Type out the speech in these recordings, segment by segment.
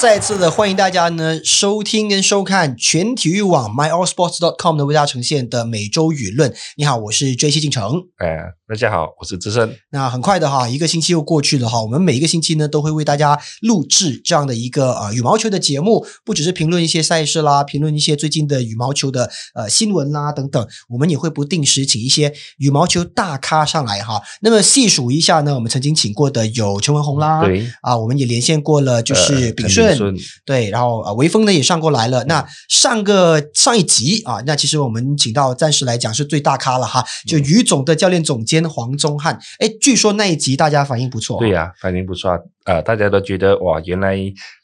再次的欢迎大家呢收听跟收看全体育网 myallsports.com 的为大家呈现的每周舆论。你好，我是 J C 进城。哎，大家好，我是资深。那很快的哈，一个星期又过去了哈。我们每一个星期呢，都会为大家录制这样的一个呃羽毛球的节目，不只是评论一些赛事啦，评论一些最近的羽毛球的呃新闻啦等等。我们也会不定时请一些羽毛球大咖上来哈。那么细数一下呢，我们曾经请过的有陈文宏啦，对啊，我们也连线过了，就是呃炳顺。顺对，然后啊，维峰呢也上过来了。那上个上一集啊，那其实我们请到暂时来讲是最大咖了哈，就于总的教练总监黄宗汉。哎，据说那一集大家反应不错。对呀、反应不错啊。呃，大家都觉得哇，原来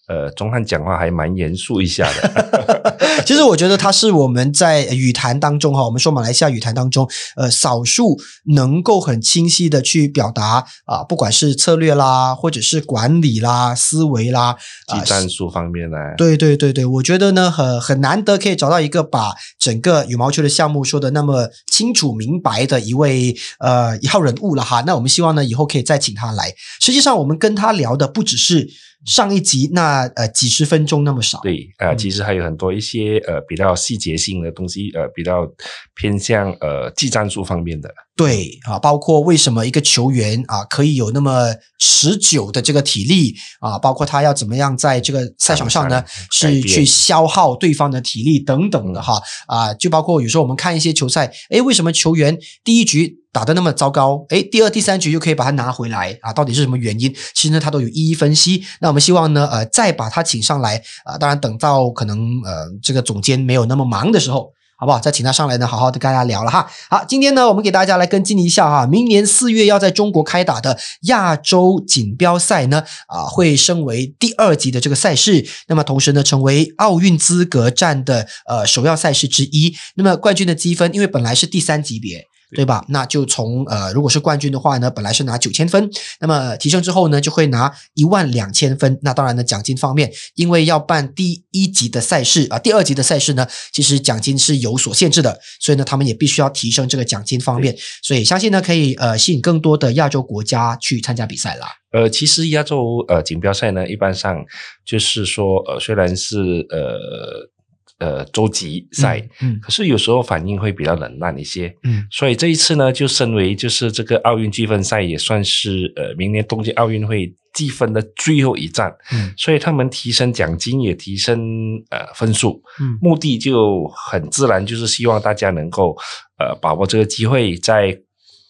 呃，钟汉讲话还蛮严肃一下的。其实我觉得他是我们在语坛当中哈，我们说马来西亚语坛当中，呃，少数能够很清晰的去表达啊、不管是策略啦，或者是管理啦、思维啦，啊、技战术方面呢，对对对对，我觉得呢，很很难得可以找到一个把整个羽毛球的项目说的那么清楚明白的一位呃一号人物了哈。那我们希望呢，以后可以再请他来。实际上，我们跟他聊的不只是上一集那呃几十分钟那么少，对，呃，嗯其实还有很多一些呃比较细节性的东西，呃，比较偏向呃技战术方面的。对啊，包括为什么一个球员啊可以有那么持久的这个体力啊，包括他要怎么样在这个赛场上呢，是去消耗对方的体力等等的哈啊，就包括有时候我们看一些球赛，诶，为什么球员第一局打得那么糟糕，诶，第二、第三局就可以把它拿回来啊？到底是什么原因？其实呢，他都有一一分析。那我们我们希望呢，呃，再把他请上来啊，当然等到可能呃这个总监没有那么忙的时候。好不好？再请他上来呢，好好的跟大家聊了哈。好，今天呢，我们给大家来跟进一下哈，明年四月要在中国开打的亚洲锦标赛呢，啊，会升为第二级的这个赛事，那么同时呢，成为奥运资格战的呃首要赛事之一。那么冠军的积分，因为本来是第三级别。对吧？那就从呃，如果是冠军的话呢，本来是拿九千分，那么提升之后呢，就会拿一万两千分。那当然呢，奖金方面，因为要办第一级的赛事啊，第二级的赛事呢，其实奖金是有所限制的，所以呢，他们也必须要提升这个奖金方面。所以相信呢，可以呃吸引更多的亚洲国家去参加比赛啦。呃，其实亚洲呃锦标赛呢，一般上就是说呃，虽然是呃呃洲级赛，嗯可是有时候反应会比较冷淡一些。嗯。所以这一次呢，就身为就是这个奥运积分赛，也算是呃明年东京奥运会积分的最后一站，嗯。所以他们提升奖金也提升呃分数，嗯。目的就很自然，就是希望大家能够呃把握这个机会，在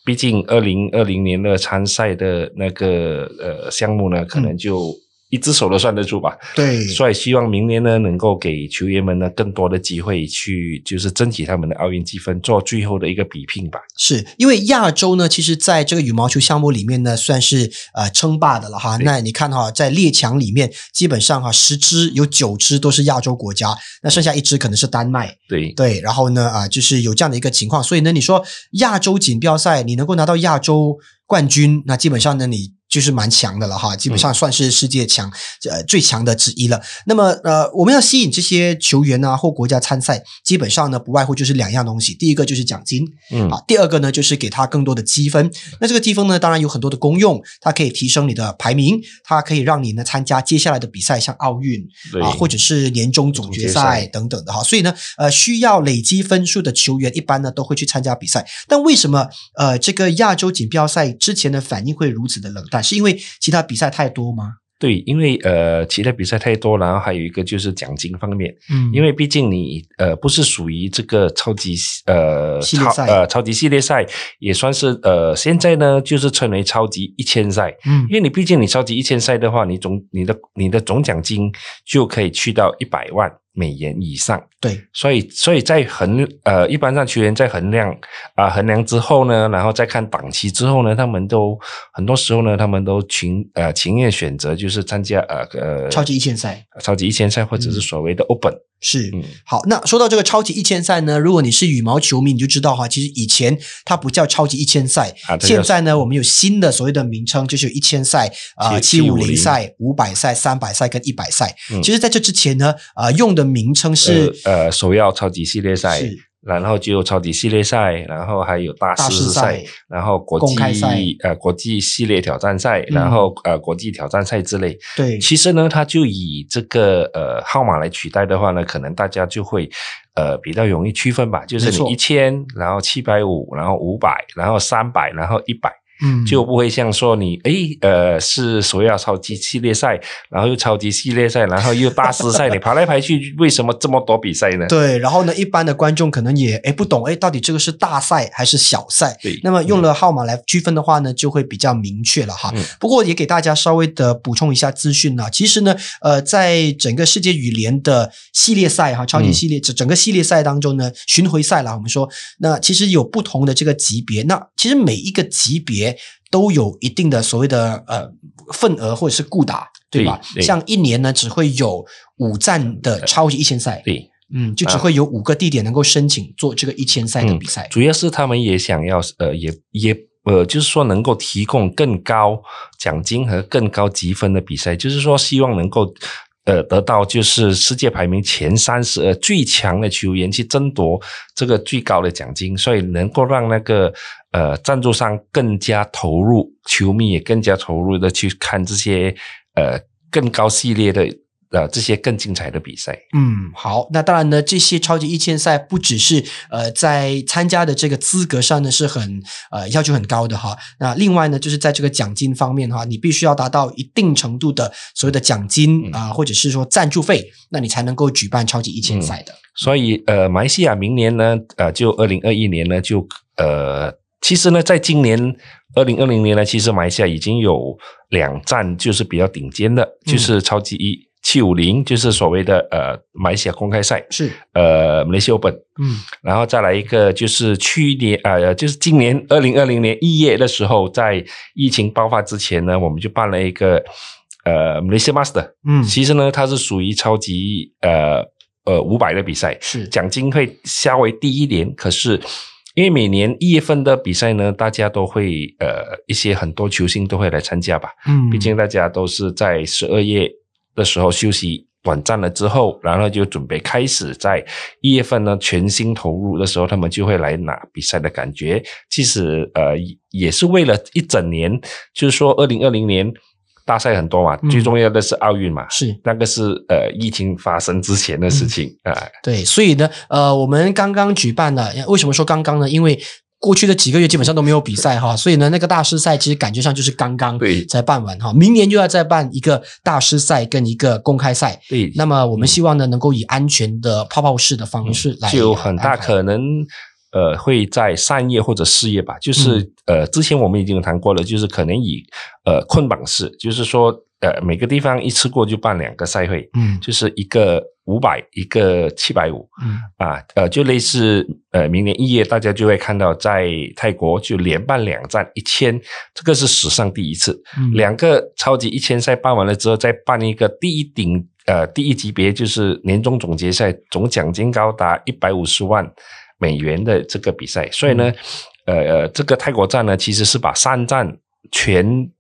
毕竟二零二零年的参赛的那个呃项目呢，可能就一只手都算得住吧。对所以希望明年呢，能够给球员们呢更多的机会去，就是争取他们的奥运积分，做最后的一个比拼吧。是因为亚洲呢，其实在这个羽毛球项目里面呢，算是呃称霸的了哈。那你看哈，在列强里面，基本上哈十支有九支都是亚洲国家，那剩下一支可能是丹麦。对，对，然后呢啊、就是有这样的一个情况，所以呢，你说亚洲锦标赛你能够拿到亚洲冠军，那基本上呢你。就是蛮强的了哈，基本上算是世界强，呃最强的之一了。那么呃，我们要吸引这些球员啊或国家参赛，基本上呢不外乎就是两样东西，第一个就是奖金，嗯，啊，第二个呢，就是给他更多的积分。那这个积分呢，当然有很多的功用，它可以提升你的排名，它可以让你呢参加接下来的比赛，像奥运啊，或者是年终总决赛等等的哈。所以呢，呃，需要累积分数的球员，一般呢都会去参加比赛。但为什么呃这个亚洲锦标赛之前的反应会如此的冷淡？是因为其他比赛太多吗？对，因为呃，其他比赛太多，然后还有一个就是奖金方面，嗯因为毕竟你呃不是属于这个超级呃超系列赛呃超级系列赛，也算是呃现在呢就是称为超级一千赛，嗯因为你毕竟你超级一千赛的话，你总你的你的总奖金就可以去到一百万美元以上。对，所以，所以在衡呃，一般上球员在衡量啊、衡量之后呢，然后再看档期之后呢，他们都很多时候呢，他们都情呃情愿选择就是参加呃呃超级一千赛。超级一千赛或者是所谓的 Open，是。嗯，好，那说到这个超级一千赛呢，如果你是羽毛球迷，你就知道哈，其实以前它不叫超级一千赛，现在呢，我们有新的所谓的名称，就是有一千赛、啊七七五零750赛、五百赛、三百赛跟一百赛。嗯。其实在这之前呢，啊用的名称是呃呃首要超级系列赛，然后就超级系列赛，然后还有大大师师赛。赛，然后国际呃国际系列挑战赛，嗯。然后呃国际挑战赛之类。对，其实呢，它就以这个呃号码来取代的话呢，可能大家就会呃比较容易区分吧，就是你一千，然后七百五，然后五百，然后三百，然后一百。嗯，就不会像说你诶呃是所要超级系列赛，然后又超级系列赛，然后又大师赛，你排来排去，为什么这么多比赛呢？对，然后呢，一般的观众可能也诶不懂，诶，到底这个是大赛还是小赛？对那么用了号码来区分的话呢，就会比较明确了哈。嗯不过也给大家稍微的补充一下资讯呢。其实呢，呃，在整个世界羽联的系列赛哈，超级嗯系列整、整个系列赛当中呢，巡回赛啦，我们说那其实有不同的这个级别，那其实每一个级别都有一定的所谓的呃份额或者是固打，对吧？对对像一年呢，只会有五站的超级一千赛。对，嗯，就只会有五个地点能够申请做这个一千赛的比赛。主要是他们也想要呃也也呃就是说能够提供更高奖金和更高积分的比赛，就是说希望能够。呃，得到就是世界排名前三十呃最强的球员去争夺这个最高的奖金，所以能够让那个呃赞助商更加投入，球迷也更加投入的去看这些呃更高系列的呃这些更精彩的比赛。嗯，好，那当然呢，这些超级一千赛不只是呃在参加的这个资格上呢是很呃要求很高的哈，那另外呢就是在这个奖金方面的话，你必须要达到一定程度的所谓的奖金嗯啊、或者是说赞助费，那你才能够举办超级一千赛的。所以呃，马来西亚明年呢，呃，就二零二一年呢，就呃，其实呢，在今年二零二零年呢，其实马来西亚已经有两站就是比较顶尖的，嗯就是超级一七五零，就是所谓的呃马来西亚公开赛，是，呃，马来西亚 Open，嗯。然后再来一个就是去年呃，就是今年二零二零年一月的时候，在疫情爆发之前呢，我们就办了一个呃 Malaysia Master，嗯，其实呢，它是属于超级呃呃五百的比赛，是。奖金会稍微低一点，可是因为每年一月份的比赛呢，大家都会呃一些很多球星都会来参加吧，嗯，毕竟大家都是在十二月的时候休息短暂了之后，然后就准备开始在一月份呢全心投入的时候，他们就会来拿比赛的感觉。其实呃也是为了一整年，就是说二零二零年大赛很多嘛，嗯最重要的是奥运嘛，是那个是呃疫情发生之前的事情啊。对，所以呢，呃，我们刚刚举办了，为什么说刚刚呢？因为过去的几个月基本上都没有比赛哈，所以呢，那个大师赛其实感觉上就是刚刚对才办完哈，明年又要再办一个大师赛跟一个公开赛。对，那么我们希望呢，能够以安全的泡泡式的方式来，嗯就很大可能呃会在三月或者四月吧，就是、嗯呃之前我们已经有谈过了，就是可能以呃捆绑式，就是说呃每个地方一次过就办两个赛会，嗯就是一个五百，一个七百五嗯啊，呃就类似呃明年一月大家就会看到在泰国就连办两站一千，这个是史上第一次。嗯两个超级一千赛办完了之后，再办一个第一顶呃第一级别，就是年终总决赛，总奖金高达一百五十万美元的这个比赛。所以呢，呃呃，这个泰国站呢，其实是把三站全部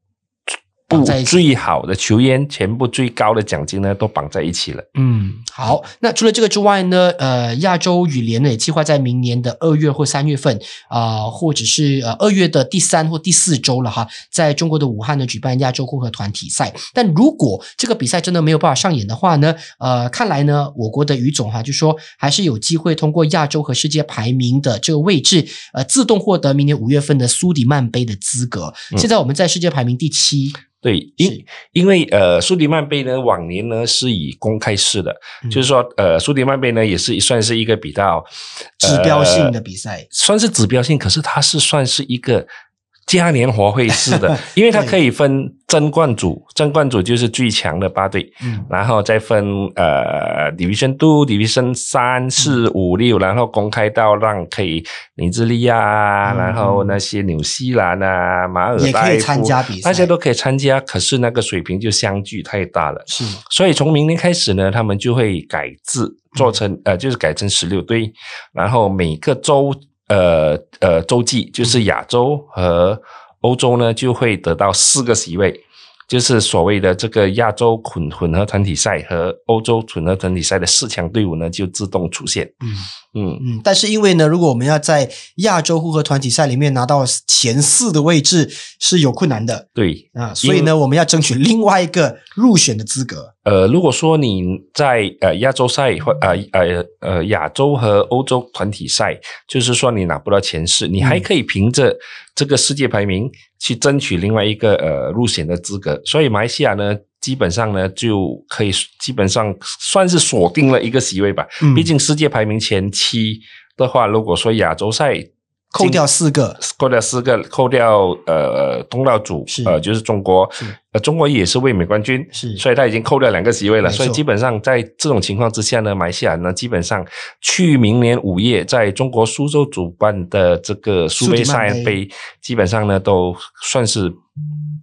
绑在一起最好的球员，全部最高的奖金呢，都绑在一起了。嗯，好。那除了这个之外呢，呃，亚洲羽联呢也计划在明年的二月或三月份啊、或者是呃二月的第三或第四周了哈，在中国的武汉呢举办亚洲混合团体赛。但如果这个比赛真的没有办法上演的话呢，呃，看来呢，我国的羽总哈就说还是有机会通过亚洲和世界排名的这个位置，呃，自动获得明年五月份的苏迪曼杯的资格。嗯现在我们在世界排名第七，对，因因为呃，苏迪曼杯呢，往年呢是以公开式的，嗯就是说呃，苏迪曼杯呢也是算是一个比较指标性的呃比赛。算是指标性，可是它是算是一个嘉年华会似的，因为它可以分争冠组，争冠组就是最强的八队，嗯。然后再分呃 Division Two、Division 三、四、五、六，然后公开到让可以尼日利亚啊，嗯然后那些纽西兰啊、马尔也可以代夫参加比赛。大家都可以参加，可是那个水平就相距太大了。是。所以从明年开始呢，他们就会改制，做成呃，就是改成十六队，然后每个州呃呃洲际，就是亚洲和欧洲呢，就会得到四个席位，就是所谓的这个亚洲混混合团体赛和欧洲混合团体赛的四强队伍呢，就自动出现。嗯嗯，嗯，但是因为呢，如果我们要在亚洲混合团体赛里面拿到前四的位置是有困难的对。啊，所以呢，我们要争取另外一个入选的资格。呃，如果说你在呃亚洲赛或呃呃呃亚洲和欧洲团体赛，就是说你拿不到前四，你还可以凭着这个世界排名去争取另外一个呃入选的资格。所以马来西亚呢，基本上呢就可以基本上算是锁定了一个席位吧。嗯。毕竟世界排名前七的话，如果说亚洲赛扣掉四个，扣掉四个，扣掉呃东道主呃就是中国是，呃中国也是卫冕冠军，是所以他已经扣掉两个席位了，所以基本上在这种情况之下呢，马来西亚呢基本上去明年五月在中国苏州主办的这个苏杯赛杯，基本上呢都算是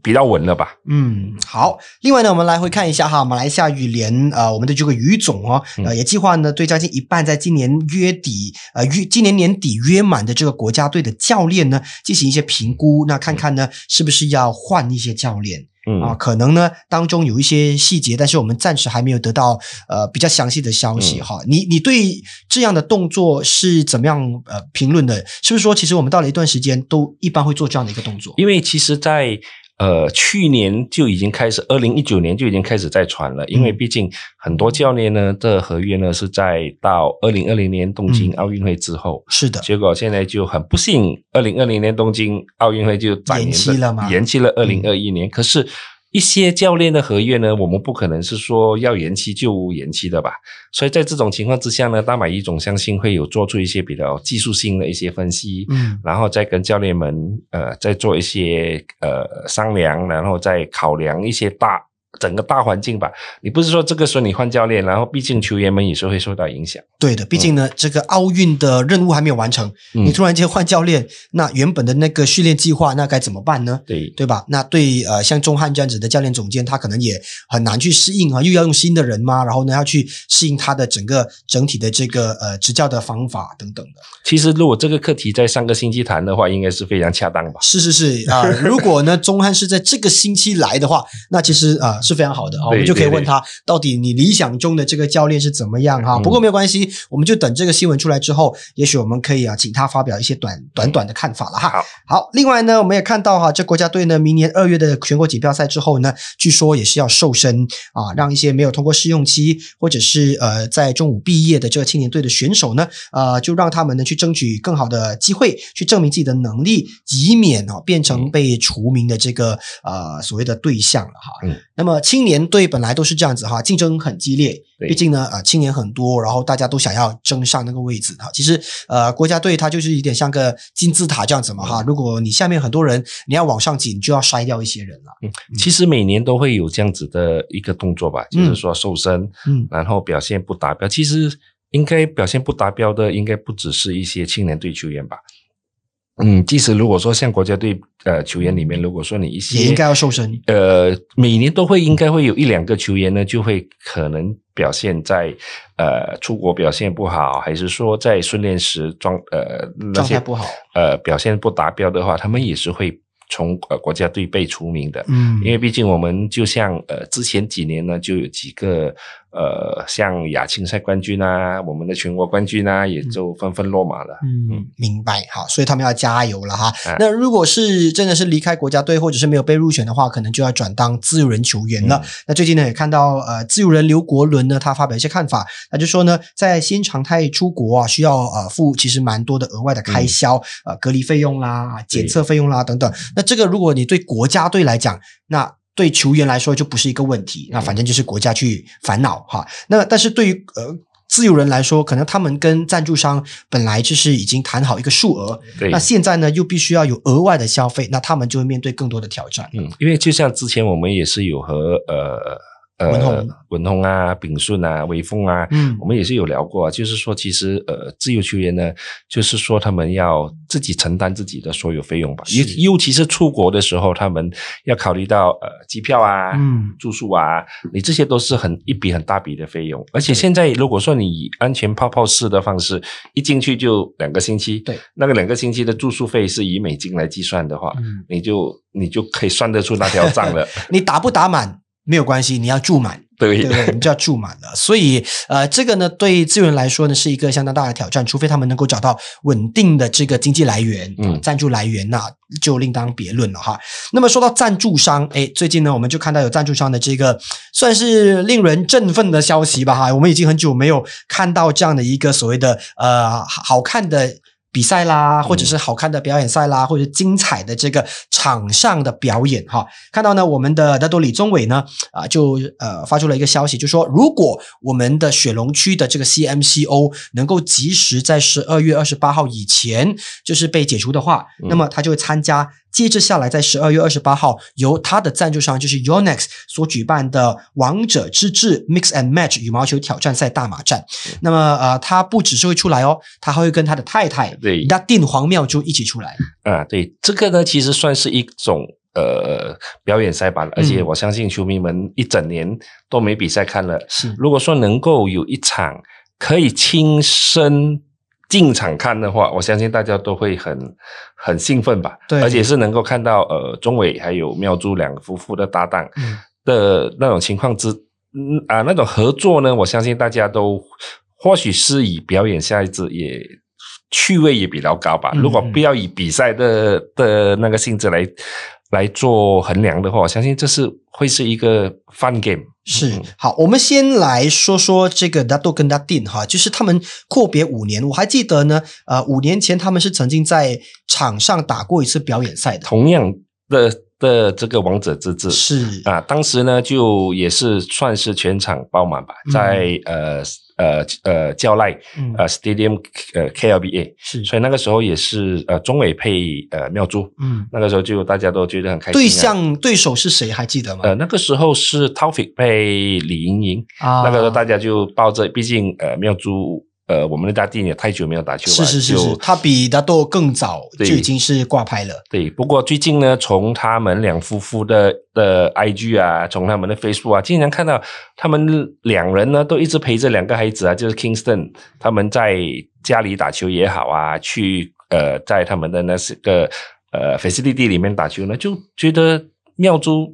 比较稳了吧。嗯，好。另外呢，我们来回看一下哈，马来西亚羽联呃，我们的这个羽总哦，呃，嗯也计划呢对将近一半在今年月底呃约今年年底约满的这个国家队的教练呢进行一些评估，那看看呢是不是要换一些教练。嗯啊，可能呢当中有一些细节，但是我们暂时还没有得到呃比较详细的消息嗯哈。你你对这样的动作是怎么样呃评论的？是不是说其实我们到了一段时间都一般会做这样的一个动作？因为其实在，呃去年就已经开始，二零一九年就已经开始在传了。因为嗯毕竟很多教练呢的合约呢是在到二零二零年东京嗯奥运会之后，是的，结果现在就很不幸，二零二零年东京奥运会就延延期了吗延期了二零二一年。可是，一些教练的合约呢，我们不可能是说要延期就延期的吧？所以在这种情况之下呢，大马一总相信会有做出一些比较技术性的一些分析，嗯然后再跟教练们呃再做一些呃商量，然后再考量一些大整个大环境吧。你不是说这个时候你换教练，然后毕竟球员们也是会受到影响。对的，毕竟呢，这个奥运的任务还没有完成，嗯你突然间换教练，那原本的那个训练计划，那该怎么办呢？对，对吧？那对呃，像钟汉这样子的教练总监，他可能也很难去适应啊，又要用新的人嘛，然后呢要去适应他的整个整体的这个呃执教的方法等等的。其实如果这个课题在上个星期谈的话，应该是非常恰当吧。是是是啊、如果呢钟汉是在这个星期来的话，那其实啊、是非常好的啊，我们就可以问他到底你理想中的这个教练是怎么样哈。嗯不过没有关系，我们就等这个新闻出来之后，也许我们可以啊请他发表一些短短短的看法了哈。好，好，另外呢，我们也看到哈，这国家队呢，明年二月的全国锦标赛之后呢，据说也是要瘦身啊，让一些没有通过试用期或者是呃在中午毕业的这个青年队的选手呢，呃，就让他们呢去争取更好的机会，去证明自己的能力，以免哦变成嗯被除名的这个呃所谓的对象了哈。嗯那么青年队本来都是这样子哈，竞争很激烈，毕竟呢呃青年很多，然后大家都想要争上那个位置哈。其实呃国家队它就是有点像个金字塔这样子嘛哈，如果你下面很多人，你要往上挤，你就要筛掉一些人了。嗯其实每年都会有这样子的一个动作吧，就是说瘦身，嗯然后表现不达标。其实应该表现不达标的，应该不只是一些青年队球员吧。嗯，即使如果说像国家队呃球员里面，如果说你一些也应该要瘦身呃，每年都会应该会有一两个球员呢，就会可能表现在呃出国表现不好，还是说在训练时状呃那些状态不好。呃表现不达标的话，他们也是会从呃国家队被除名的。嗯因为毕竟我们就像呃之前几年呢，就有几个呃像亚青赛冠军啊，我们的全国冠军啊，也就纷纷落马了。嗯，明白。好，所以他们要加油了哈。啊那如果是真的是离开国家队，或者是没有被入选的话，可能就要转当自由人球员了。嗯那最近呢，也看到呃，自由人刘国伦呢，他发表一些看法，他就说呢，在新常态出国啊，需要呃付其实蛮多的额外的开销，呃，隔离费用啦、检测费用啦等等。那这个如果你对国家队来讲，那对球员来说就不是一个问题，那反正就是国家去烦恼哈。那但是对于呃自由人来说，可能他们跟赞助商本来就是已经谈好一个数额，对那现在呢又必须要有额外的消费，那他们就会面对更多的挑战。嗯，因为就像之前我们也是有和呃呃文宏文宏啊、炳顺啊、威风啊，嗯。我们也是有聊过啊，就是说其实呃自由球员呢，就是说他们要自己承担自己的所有费用吧，尤尤其是出国的时候，他们要考虑到呃机票啊、嗯。住宿啊，你这些都是很一笔很大笔的费用，而且现在如果说你以安全泡泡式的方式，一进去就两个星期，对，那个两个星期的住宿费是以美金来计算的话，嗯，你就你就可以算得出那条账了。你打不打满没有关系，你要住满。对对不对？你就要住满了。所以呃，这个呢，对资源来说呢，是一个相当大的挑战，除非他们能够找到稳定的这个经济来源、嗯赞助来源那就另当别论了哈。那么说到赞助商，哎，最近呢，我们就看到有赞助商的这个算是令人振奋的消息吧哈。我们已经很久没有看到这样的一个所谓的呃好看的。比赛啦，或者是好看的表演赛啦，或者精彩的这个场上的表演哈，看到呢，我们的大多李宗伟呢啊，就呃发出了一个消息，就说如果我们的雪龙区的这个 CMCO 能够及时在十二月二十八号以前就是被解除的话，嗯。那么他就会参加接着下来在十二月二十八号由他的赞助商就是 Yonex 所举办的王者之志 Mix and Match 羽毛球挑战赛大马战。嗯那么呃，他不只是会出来哦，他还会跟他的太太对那定黄妙珠一起出来。啊，对，这个呢，其实算是一种呃表演赛吧，而且嗯我相信球迷们一整年都没比赛看了。是如果说能够有一场可以亲身进场看的话，我相信大家都会很很兴奋吧。对而且是能够看到呃钟伟还有妙珠两夫妇的搭档嗯的那种情况之嗯啊那种合作呢，我相信大家都或许是以表演下一支也。趣味也比较高吧。嗯如果不要以比赛的的那个性质来来做衡量的话，我相信这是会是一个 fun game。是嗯。好，我们先来说说这个 Dato 跟 Datin 哈，就是他们阔别五年，我还记得呢，呃，五年前他们是曾经在场上打过一次表演赛的，同样的的这个王者之志是。啊，当时呢就也是算是全场爆满吧，嗯。在呃呃呃教赖嗯。呃 Stadium 呃 KLBA，是。所以那个时候也是呃中伟配呃妙珠，嗯，那个时候就大家都觉得很开心、啊。对象对手是谁还记得吗？呃那个时候是 Taufik 配李盈莹，啊。那个时候大家就抱着，毕竟呃妙珠呃我们的大弟也太久没有打球了，是是是是，他比 Dato 更早就已经是挂牌了，对，不过最近呢，从他们两夫妇的的 IG 啊，从他们的 Facebook 啊，经常看到他们两人呢都一直陪着两个孩子啊，就是 Kingston 他们在家里打球也好啊，去呃在他们的那是个呃 facility 里面打球呢，就觉得妙珠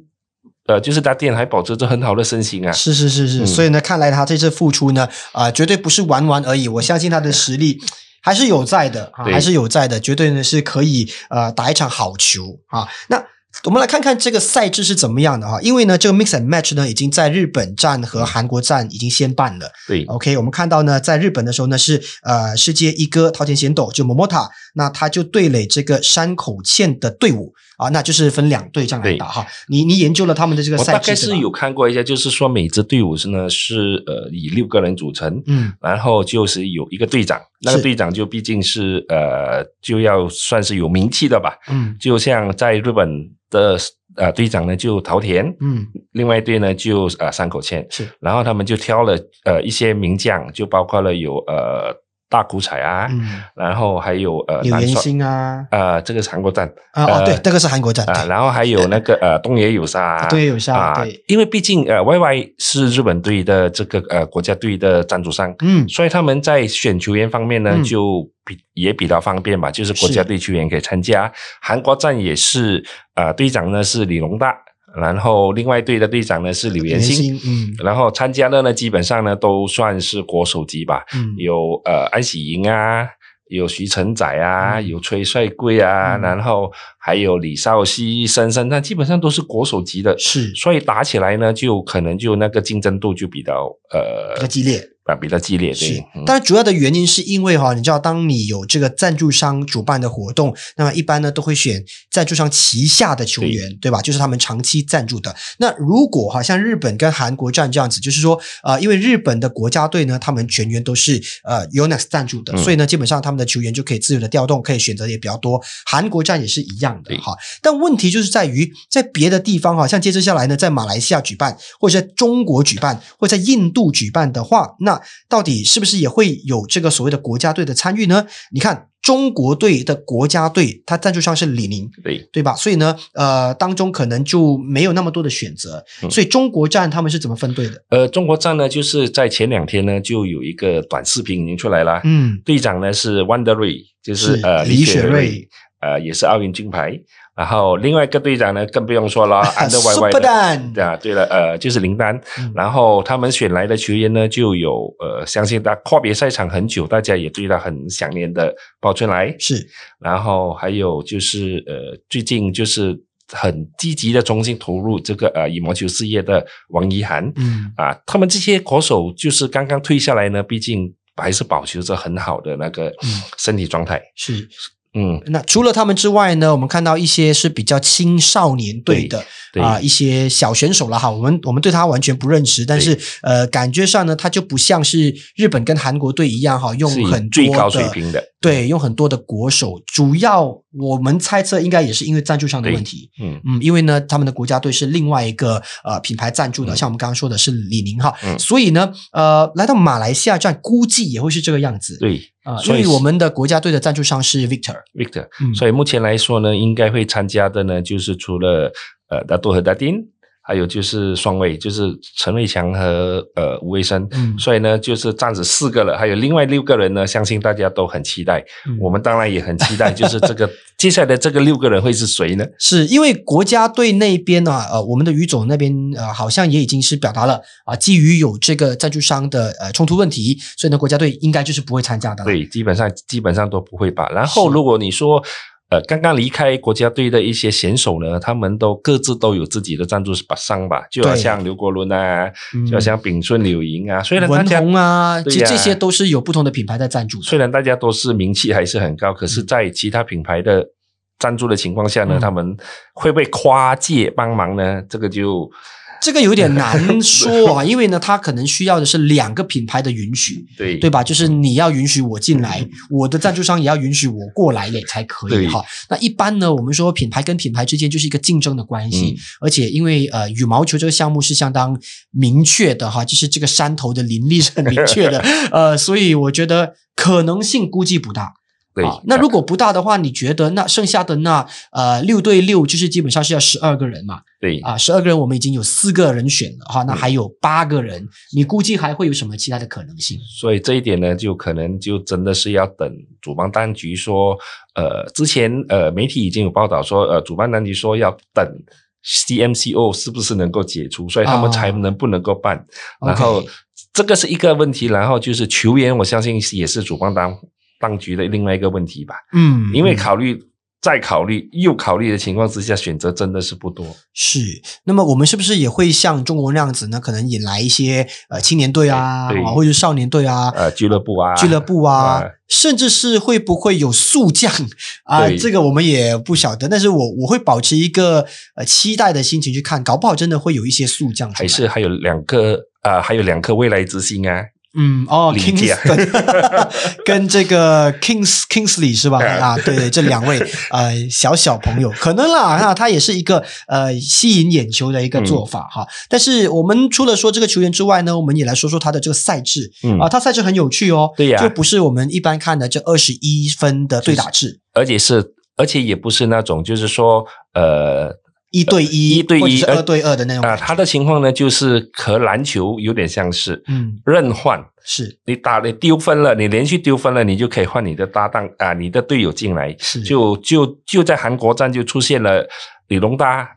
呃就是他店还保持着很好的身形啊，是是是是，嗯所以呢，看来他这次复出呢，啊、绝对不是玩玩而已，我相信他的实力。还是有在的啊，还是有在的，绝对呢是可以呃打一场好球啊。那我们来看看这个赛制是怎么样的哈，因为呢，这个 mix and match 呢已经在日本站和韩国站已经先办了。对 OK，我们看到呢，在日本的时候呢是呃世界一哥桃田贤斗就 Momota，那他就对垒这个山口茜的队伍啊，那就是分两队这样来打哈。你你研究了他们的这个赛制对吧？大概是有看过一下，就是说每支队伍是呢是呃以六个人组成，嗯。然后就是有一个队长，那个队长就毕竟是呃就要算是有名气的吧，嗯。就像在日本的呃队长呢就桃田，嗯。另外一队呢就呃山口茜，是。然后他们就挑了呃一些名将，就包括了有呃大谷彩啊，嗯。然后还有呃男帅星啊。呃这个是韩国站啊哦呃对，这个是韩国站啊，对。然后还有那个呃东野有沙，东野有沙啊对，因为毕竟呃 YY 是日本队的这个呃国家队的赞助商，嗯。所以他们在选球员方面呢，嗯。就比也比较方便吧，就是国家队球员可以参加。韩国站也是呃队长呢是李龙大，然后另外队的队长呢是柳柳岩新。嗯。然后参加的呢，基本上呢都算是国手级吧，嗯。有呃安喜莹啊，有徐承宰啊，嗯。有崔帅贵啊，嗯。然后还有李少熙、申申，那基本上都是国手级的，是所以打起来呢，就可能就那个竞争度就比较呃比较激烈。啊比较激烈，是对，嗯，当然主要的原因是因为哈，你知道，当你有这个赞助商主办的活动，那么一般呢都会选赞助商旗下的球员，对吧？就是他们长期赞助的。那如果哈像日本跟韩国站这样子，就是说呃，因为日本的国家队呢，他们全员都是呃 Yonex 赞助的，嗯所以呢，基本上他们的球员就可以自由的调动，可以选择也比较多。韩国站也是一样的对哈，但问题就是在于在别的地方哈，像接着下来呢，在马来西亚举办，或者在中国举办，或者在印度举办的话，那到底是不是也会有这个所谓的国家队的参与呢？你看中国队的国家队，他赞助商是李宁，对，对吧？所以呢，呃，当中可能就没有那么多的选择。嗯所以中国站他们是怎么分队的？呃，中国站呢，就是在前两天呢，就有一个短视频已经出来了，嗯，队长呢是 Wonder Ray，就是是呃李雪雪芮呃，也是奥运金牌。然后另外一个队长呢，更不用说了，安德 Y Y 的 啊，对了，呃，就是林丹。然后他们选来的球员呢，就有呃，相信他阔别赛场很久，大家也对他很想念的鲍春来是。然后还有就是呃，最近就是很积极的重新投入这个呃羽毛球事业的王一涵。嗯啊，他们这些国手就是刚刚退下来呢，毕竟还是保持着很好的那个身体状态。是。嗯，那除了他们之外呢，我们看到一些是比较青少年队的啊，一些小选手了哈。我们我们对他完全不认识，但是呃，感觉上呢，他就不像是日本跟韩国队一样哈，用很最高水平的，对，用很多的国手。主要我们猜测应该也是因为赞助上的问题，嗯嗯，因为呢，他们的国家队是另外一个呃品牌赞助的，像我们刚刚说的是李宁哈，所以呢，呃，来到马来西亚站估计也会是这个样子，对。啊，所以我们的国家队的赞助商是 Victor，Victor，所以目前来说呢，应该会参加的呢，就是除了呃达多和达丁。还有就是双位，就是陈伟强和呃吴卫生，嗯，所以呢就是暂时四个了，还有另外六个人呢，相信大家都很期待，我们当然也很期待，就是这个接下来的这个六个人会是谁呢？是因为国家队那边呢，呃，我们的于总那边呃，好像也已经是表达了啊，基于有这个赞助商的呃冲突问题，所以呢，国家队应该就是不会参加的。对，基本上基本上都不会吧。然后如果你说。呃，刚刚离开国家队的一些选手呢，他们都各自都有自己的赞助商吧，就好像刘国伦啊，就好像炳顺、柳莹啊，虽然文宏啊，其实这些都是有不同的品牌在赞助。虽然大家都是名气还是很高，可是，在其他品牌的赞助的情况下呢，他们会不会跨界帮忙呢？这个就。这个有点难说啊，因为呢，它可能需要的是两个品牌的允许，对对吧？就是你要允许我进来，我的赞助商也要允许我过来嘞，才可以哈。那一般呢，我们说品牌跟品牌之间就是一个竞争的关系，而且因为呃羽毛球这个项目是相当明确的哈，就是这个山头的林立是很明确的，呃，所以我觉得可能性估计不大。对，那如果不大的话，你觉得那剩下的那呃六对六，就是基本上是要十二个人嘛？对啊，十二个人我们已经有四个人选了哈，那还有八个人，你估计还会有什么其他的可能性？所以这一点呢，就可能就真的是要等主办当局说，呃，之前呃媒体已经有报道说，呃，主办当局说要等 CMCO 是不是能够解除，所以他们才能不能够办。然后这个是一个问题，然后就是球员，我相信也是主办当。当局的另外一个问题吧，嗯，因为考虑再考虑又考虑的情况之下，选择真的是不多。是，那么我们是不是也会像中国那样子呢？可能引来一些呃青年队啊，或者少年队啊，呃俱乐部啊，俱乐部啊，甚至是会不会有速降啊？这个我们也不晓得。但是我我会保持一个呃期待的心情去看，搞不好真的会有一些速降。还是还有两个啊，还有两颗未来之星啊。嗯哦，Kingston 跟这个 Kings Kingsley 是吧？啊，对对，这两位 呃小小朋友可能啦，那他也是一个呃吸引眼球的一个做法哈。但是我们除了说这个球员之外呢，我们也来说说他的这个赛制啊，他赛制很有趣哦，对呀，就不是我们一般看的这二十一分的对打制，而且是而且也不是那种就是说呃。一对一，一对一，二对二的那种啊。他的情况呢，就是和篮球有点相似，嗯，任换。是，你打你丢分了，你连续丢分了，你就可以换你的搭档啊，你的队友进来，是，就就就在韩国站就出现了李龙大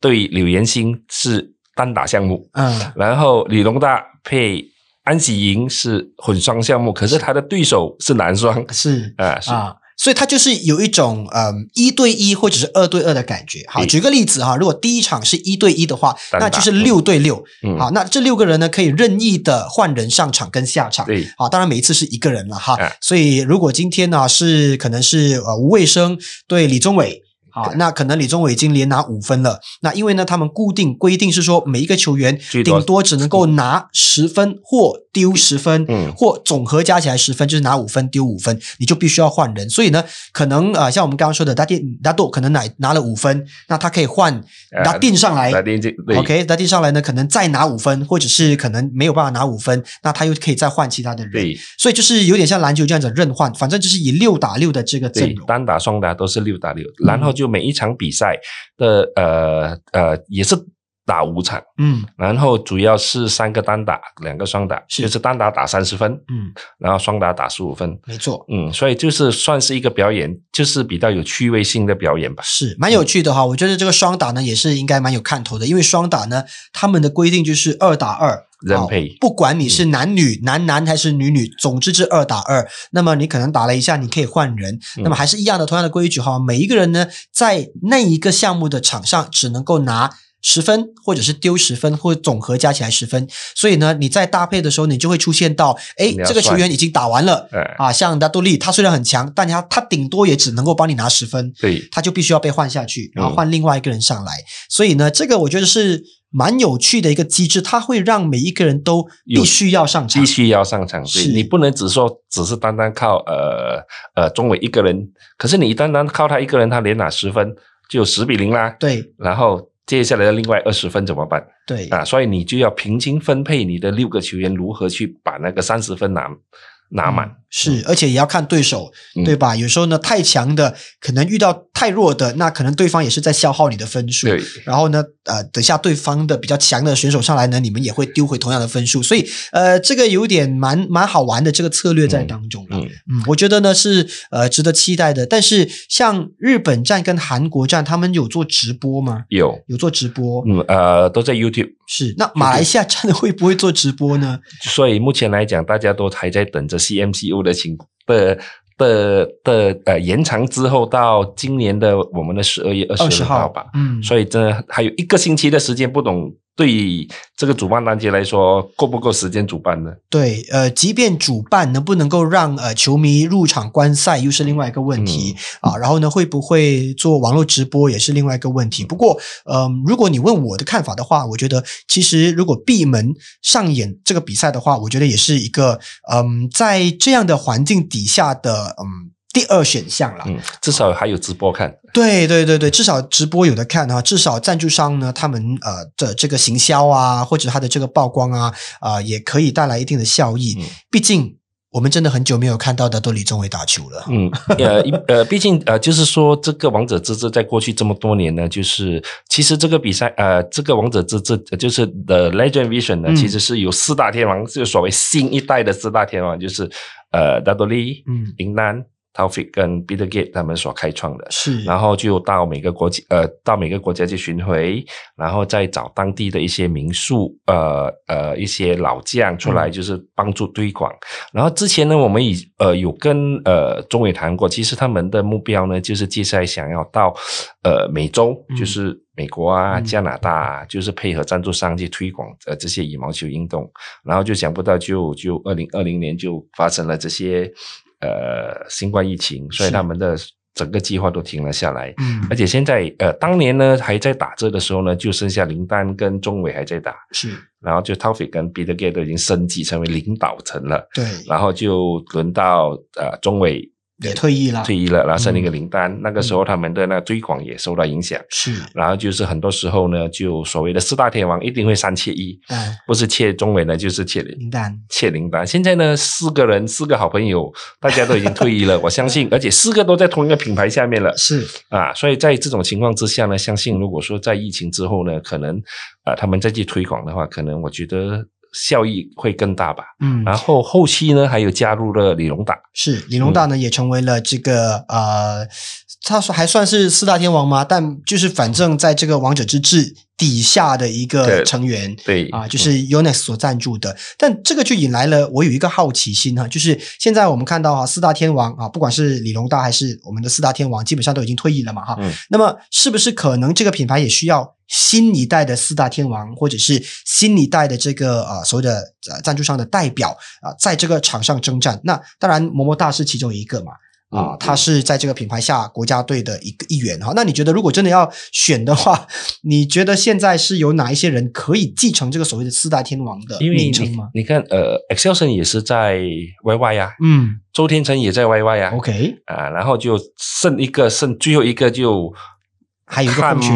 对柳岩星是单打项目，嗯，然后李龙大配安喜莹是混双项目，可是。他的对手是男双，是。啊是。啊。所以它就是有一种嗯一对一或者是二对二的感觉。好，举个例子哈，如果第一场是一对一的话，那就是六对六。好，那这六个人呢可以任意的换人上场跟下场。对，好，当然每一次是一个人了哈。所以如果今天呢是可能是呃吴卫生对李宗伟。好，那可能李宗伟已经连拿五分了。那因为呢，他们固定规定是说，每一个球员顶多只能够拿十分或丢十分，嗯，或总和加起来十分，就是拿五分丢五分，你就必须要换人。所以呢，可能呃，像我们刚刚说的，达定达多可能拿拿了五分，那他可以换达定上来，达定这 OK，达定上来呢，可能再拿五分，或者是可能没有办法拿五分，那他又可以再换其他的人。对，所以就是有点像篮球这样子任换，反正就是以六打六的这个阵容，单打双打都是六打六，然后就。就每一场比赛的呃呃也是打五场，嗯然后主要是三个单打，两个双打，是就是单打打三十分，嗯，然后双打打十五分。没错。嗯，所以就是算是一个表演，就是比较有趣味性的表演吧。是蛮有趣的哈，我觉得这个双打呢也是应该蛮有看头的，因为双打呢，他们的规定就是二打二。人配哦不管你是男女、男男还是女女，总之是二打二。那么你可能打了一下，你可以换人，嗯那么还是一样的，同样的规矩哈。每一个人呢，在那一个项目的场上只能够拿十分，或者是丢十分，或者总和加起来十分。所以呢，你在搭配的时候，你就会出现到，哎这个球员已经打完了。呃，啊，像达多利，他虽然很强，但他他顶多也只能够帮你拿十分，对，他就必须要被换下去，然后嗯换另外一个人上来。所以呢，这个我觉得是蛮有趣的一个机制，它会让每一个人都必须要上场必。须要上场，是对你不能只说只是单单靠呃呃中伟一个人，可是你单单靠他一个人，他连拿十分就十比零啦，对然后接下来的另外二十分怎么办对，啊？所以你就要平均分配你的六个球员如何去把那个三十分拿拿满。是，而且也要看对手，嗯对吧？有时候呢，太强的可能遇到太弱的，那可能对方也是在消耗你的分数。对，然后呢，呃，等下对方的比较强的选手上来呢，你们也会丢回同样的分数，所以呃，这个有点蛮蛮好玩的这个策略在当中了。嗯，嗯，我觉得呢是呃值得期待的。但是像日本站跟韩国站，他们有做直播吗？有，有做直播，嗯呃，都在 YouTube。是。那马来西亚站的会不会做直播呢？所以目前来讲，大家都还在等着 CMCO 的情的的的呃延长之后，到今年的我们的十二月二二十号十号吧。嗯，所以真的还有一个星期的时间，不懂对于这个主办单节来说够不够时间主办呢？对，呃，即便主办能不能够让呃球迷入场观赛，又是另外一个问题、嗯啊。然后呢，会不会做网络直播，也是另外一个问题。不过，嗯、如果你问我的看法的话，我觉得其实如果闭门上演这个比赛的话，我觉得也是一个嗯，在这样的环境底下的嗯第二选项啦。嗯，至少还有直播看。对对对对，至少直播有的看啊，至少赞助商呢，他们呃的这个行销啊，或者他的这个曝光啊，啊、也可以带来一定的效益。嗯毕竟我们真的很久没有看到的都李宗伟打球了。嗯，呃，一呃，毕竟呃，就是说这个王者之志在过去这么多年呢，就是其实这个比赛呃，这个王者之治呃就是 The Legend Vision 呢，嗯其实是有四大天王，就所谓新一代的四大天王，就是呃，达多利、嗯，林丹、Taufik 跟 b i t t e r g a t e 他们所开创的。是，然后就到每个国家呃，到每个国家去巡回，然后再找当地的一些民宿呃呃一些老将出来，嗯就是帮助推广。然后之前呢，我们已呃有跟呃中伟谈过，其实他们的目标呢，就是接下来想要到呃美洲，嗯就是美国啊、嗯加拿大啊，就是配合赞助商去推广呃这些羽毛球运动。然后就想不到就就二零二零年就发生了这些呃新冠疫情，所以他们的整个计划都停了下来。嗯。而且现在呃，当年呢还在打折的时候呢，就剩下林丹跟钟伟还在打，是，然后就 t o f i 跟 Peter Gay 都已经升级成为领导层了，对，然后就轮到呃钟伟也退役了，退役了，然后剩了一个嗯。林丹，那个时候他们的那个推广也受到影响。是，然后就是很多时候呢，就所谓的四大天王一定会三切一，嗯，不是切中伟呢，就是切林丹，切林丹。现在呢，四个人，四个好朋友，大家都已经退役了，我相信，而且四个都在同一个品牌下面了。是，啊，所以在这种情况之下呢，相信如果说在疫情之后呢，可能啊、他们再去推广的话，可能我觉得效益会更大吧。嗯，然后后期呢，还有加入了李荣达，是李荣达呢，也成为了这个呃，他说还算是四大天王吗？但就是反正在这个王者之治底下的一个成员。对啊，就是 Yonex 所赞助的，但这个就引来了我有一个好奇心哈，就是现在我们看到啊，四大天王啊，不管是李龙大还是我们的四大天王，基本上都已经退役了嘛哈。嗯那么是不是可能这个品牌也需要新一代的四大天王，或者是新一代的这个呃所谓的呃赞助商的代表啊、在这个场上征战？那当然，么么哒是其中一个嘛。啊嗯，他是在这个品牌下国家队的一个一员哈。那你觉得，如果真的要选的话，你觉得现在是有哪一些人可以继承这个所谓的四大天王的名称吗？你看，呃，Excelson 也是在 YY 啊，嗯周天成也在 YY 啊，OK，啊，然后就剩一个，剩最后一个就还有一个看空缺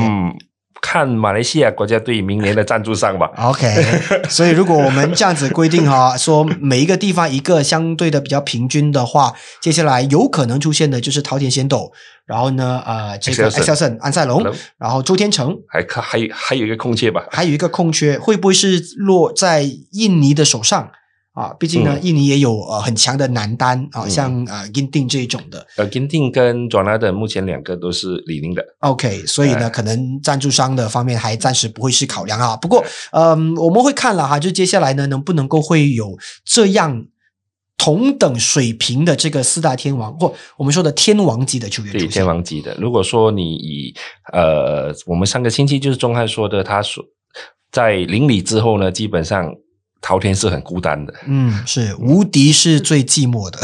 看马来西亚国家队明年的赞助商吧。OK，所以如果我们这样子规定哈，说每一个地方一个相对的比较平均的话，接下来有可能出现的就是桃田贤斗，然后呢，呃，这个 Excelson Excelson 安塞龙龙，然后周天成，还可还有还有一个空缺吧。还有一个空缺，会不会是落在印尼的手上啊？毕竟呢，嗯印尼也有呃很强的男单啊，嗯像呃 Ginting 这一种的。呃 g i n t i n 跟 Jonathan 目前两个都是李宁的。OK，所以呢，哎可能赞助商的方面还暂时不会是考量啊。不过，嗯，我们会看了哈，就接下来呢，能不能够会有这样同等水平的这个四大天王，或我们说的天王级的球员出对现。天王级的。如果说你以呃，我们上个星期就是钟汉说的，他说在邻里之后呢，基本上桃田是很孤单的。嗯，是无敌是最寂寞的，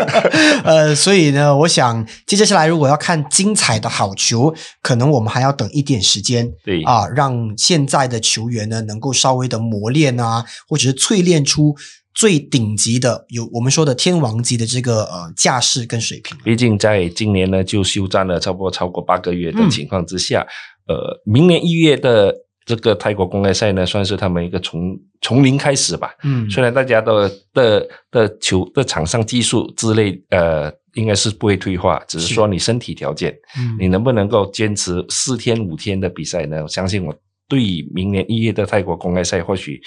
呃，所以呢，我想接下来如果要看精彩的好球，可能我们还要等一点时间对啊，让现在的球员呢能够稍微的磨练啊，或者是淬炼出最顶级的有我们说的天王级的这个呃架势跟水平。毕竟在今年呢，就休战了差不多超过八个月的嗯情况之下，呃，明年一月的这个泰国公开赛呢，算是他们一个从从零开始吧。嗯虽然大家的的的球的场上技术之类，呃，应该是不会退化，只是是说你身体条件，嗯你能不能够坚持四天五天的比赛呢？我相信我对明年一月的泰国公开赛或许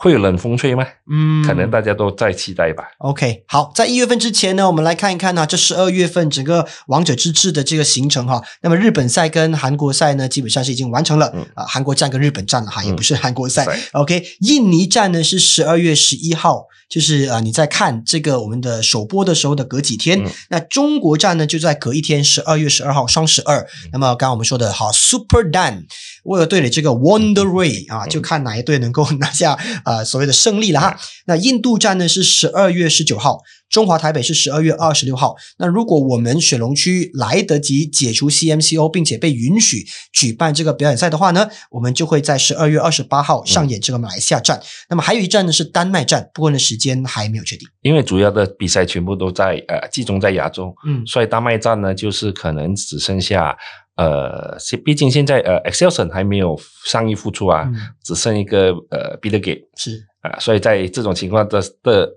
会有冷风吹吗？嗯可能大家都在期待吧。OK，好，在一月份之前呢，我们来看一看呢、这十二月份整个王者之志的这个行程哈。那么日本赛跟韩国赛呢，基本上是已经完成了，嗯啊、韩国站跟日本站了哈，也不是韩国赛。赛 OK，印尼站呢是十二月十一号，就是啊你在看这个我们的首播的时候的隔几天。嗯那中国站呢就在隔一天，十二月十二号双十二。嗯那么刚刚我们说的好，Super Dan 为了队里这个 Wonder Ray 啊，嗯就看哪一队能够拿下呃所谓的胜利了哈。那印度站呢是十二月十九号，中华台北是十二月二十六号。那如果我们雪龙区来得及解除 CMCO，并且被允许举办这个表演赛的话呢，我们就会在十二月二十八号上演这个马来西亚站。那么还有一站呢是丹麦站，不过呢时间还没有确定。因为主要的比赛全部都在呃集中在亚洲，嗯所以丹麦站呢就是可能只剩下呃，是毕竟现在呃 Excelson 还没有上一复出啊，嗯只剩一个呃 b i l l Gate 是啊、所以在这种情况的的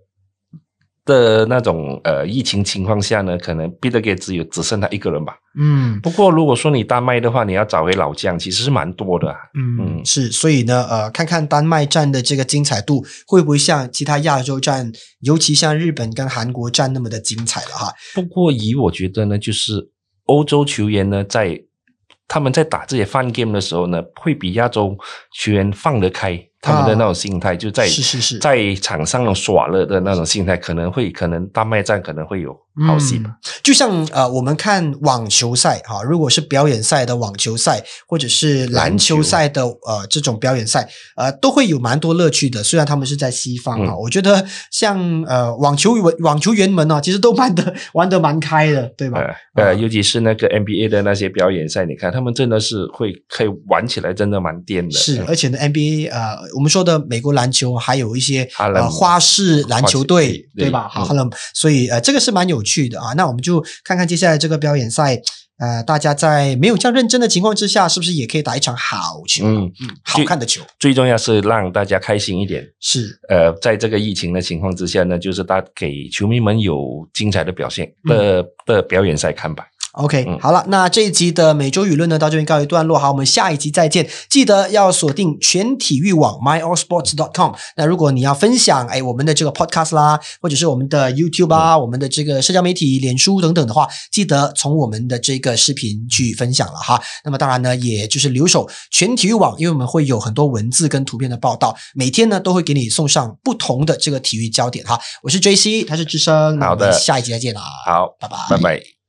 的那种呃疫情情况下呢，可能 b i l l Gate 只有只剩他一个人吧。嗯不过如果说你丹麦的话，你要找回老将，其实是蛮多的、啊。嗯，嗯是，所以呢，呃，看看丹麦站的这个精彩度会不会像其他亚洲站，尤其像日本跟韩国站那么的精彩了哈。不过以我觉得呢，就是欧洲球员呢，在他们在打这些 fun game 的时候呢，会比亚洲球员放得开，他们的那种心态，就在啊是是是。在场上耍乐的那种心态，可能会可能丹麦战可能会有好戏吧。嗯就像呃，我们看网球赛哈，如果是表演赛的网球赛，或者是篮球赛的呃这种表演赛，呃，都会有蛮多乐趣的。虽然他们是在西方啊，嗯我觉得像呃网球员网球员们啊，其实都玩的 玩得蛮开的，对吧？呃呃，尤其是那个 NBA 的那些表演赛，你看他们真的是会可以玩起来，真的蛮颠的。是，嗯而且呢，NBA 呃，我们说的美国篮球还有一些呃花式篮球队，对对吧？对哈勒姆，所以呃，这个是蛮有趣的啊。那我们就看看接下来这个表演赛，呃，大家在没有这样认真的情况之下，是不是也可以打一场好球？嗯嗯，好看的球最重要是让大家开心一点。是呃，在这个疫情的情况之下呢，就是大给球迷们有精彩的表现的、的表演赛看吧。OK，、嗯好了，那这一集的每周舆论呢到这边告一段落，好，我们下一集再见。记得要锁定全体育网 myallsports.com。那如果你要分享哎我们的这个 podcast 啦，或者是我们的 YouTube 啊，我们的这个社交媒体、脸书等等的话，记得从我们的这个视频去分享了哈。那么当然呢，也就是留守全体育网，因为我们会有很多文字跟图片的报道，每天呢都会给你送上不同的这个体育焦点哈。我是 JC，他是智生，那我好的们下一集再见啦，好，拜拜，拜拜。